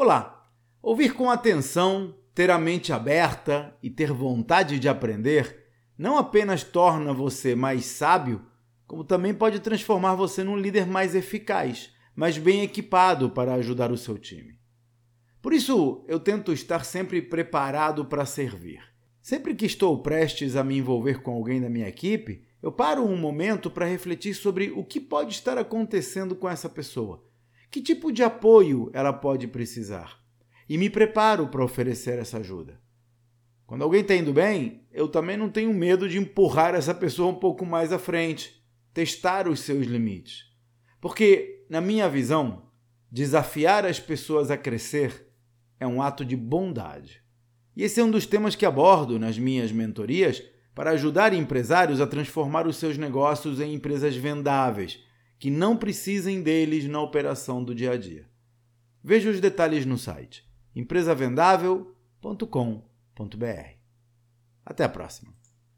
Olá! Ouvir com atenção, ter a mente aberta e ter vontade de aprender não apenas torna você mais sábio, como também pode transformar você num líder mais eficaz, mais bem equipado para ajudar o seu time. Por isso, eu tento estar sempre preparado para servir. Sempre que estou prestes a me envolver com alguém da minha equipe, eu paro um momento para refletir sobre o que pode estar acontecendo com essa pessoa que tipo de apoio ela pode precisar? E me preparo para oferecer essa ajuda. Quando alguém está indo bem, eu também não tenho medo de empurrar essa pessoa um pouco mais à frente, testar os seus limites. Porque, na minha visão, desafiar as pessoas a crescer é um ato de bondade. E esse é um dos temas que abordo nas minhas mentorias para ajudar empresários a transformar os seus negócios em empresas vendáveis que não precisem deles na operação do dia a dia. Veja os detalhes no site empresavendável.com.br. Até a próxima!